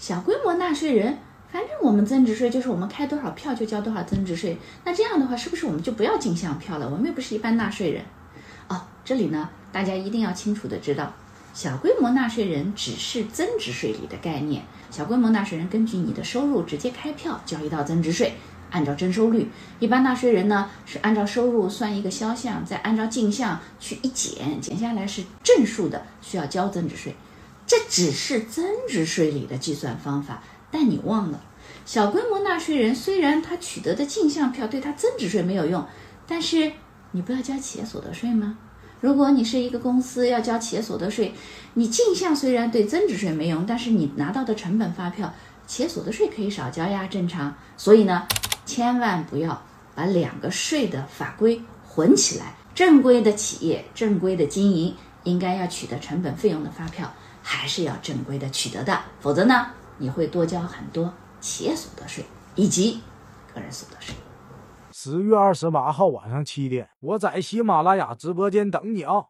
小规模纳税人，反正我们增值税就是我们开多少票就交多少增值税。那这样的话，是不是我们就不要进项票了？我们又不是一般纳税人。哦，这里呢，大家一定要清楚的知道，小规模纳税人只是增值税里的概念。小规模纳税人根据你的收入直接开票交一道增值税，按照征收率。一般纳税人呢是按照收入算一个销项，再按照进项去一减，减下来是正数的，需要交增值税。这只是增值税里的计算方法，但你忘了，小规模纳税人虽然他取得的进项票对他增值税没有用，但是你不要交企业所得税吗？如果你是一个公司要交企业所得税，你进项虽然对增值税没用，但是你拿到的成本发票，企业所得税可以少交呀，正常。所以呢，千万不要把两个税的法规混起来。正规的企业、正规的经营，应该要取得成本费用的发票，还是要正规的取得的，否则呢，你会多交很多企业所得税以及个人所得税。十月二十八号晚上七点，我在喜马拉雅直播间等你啊！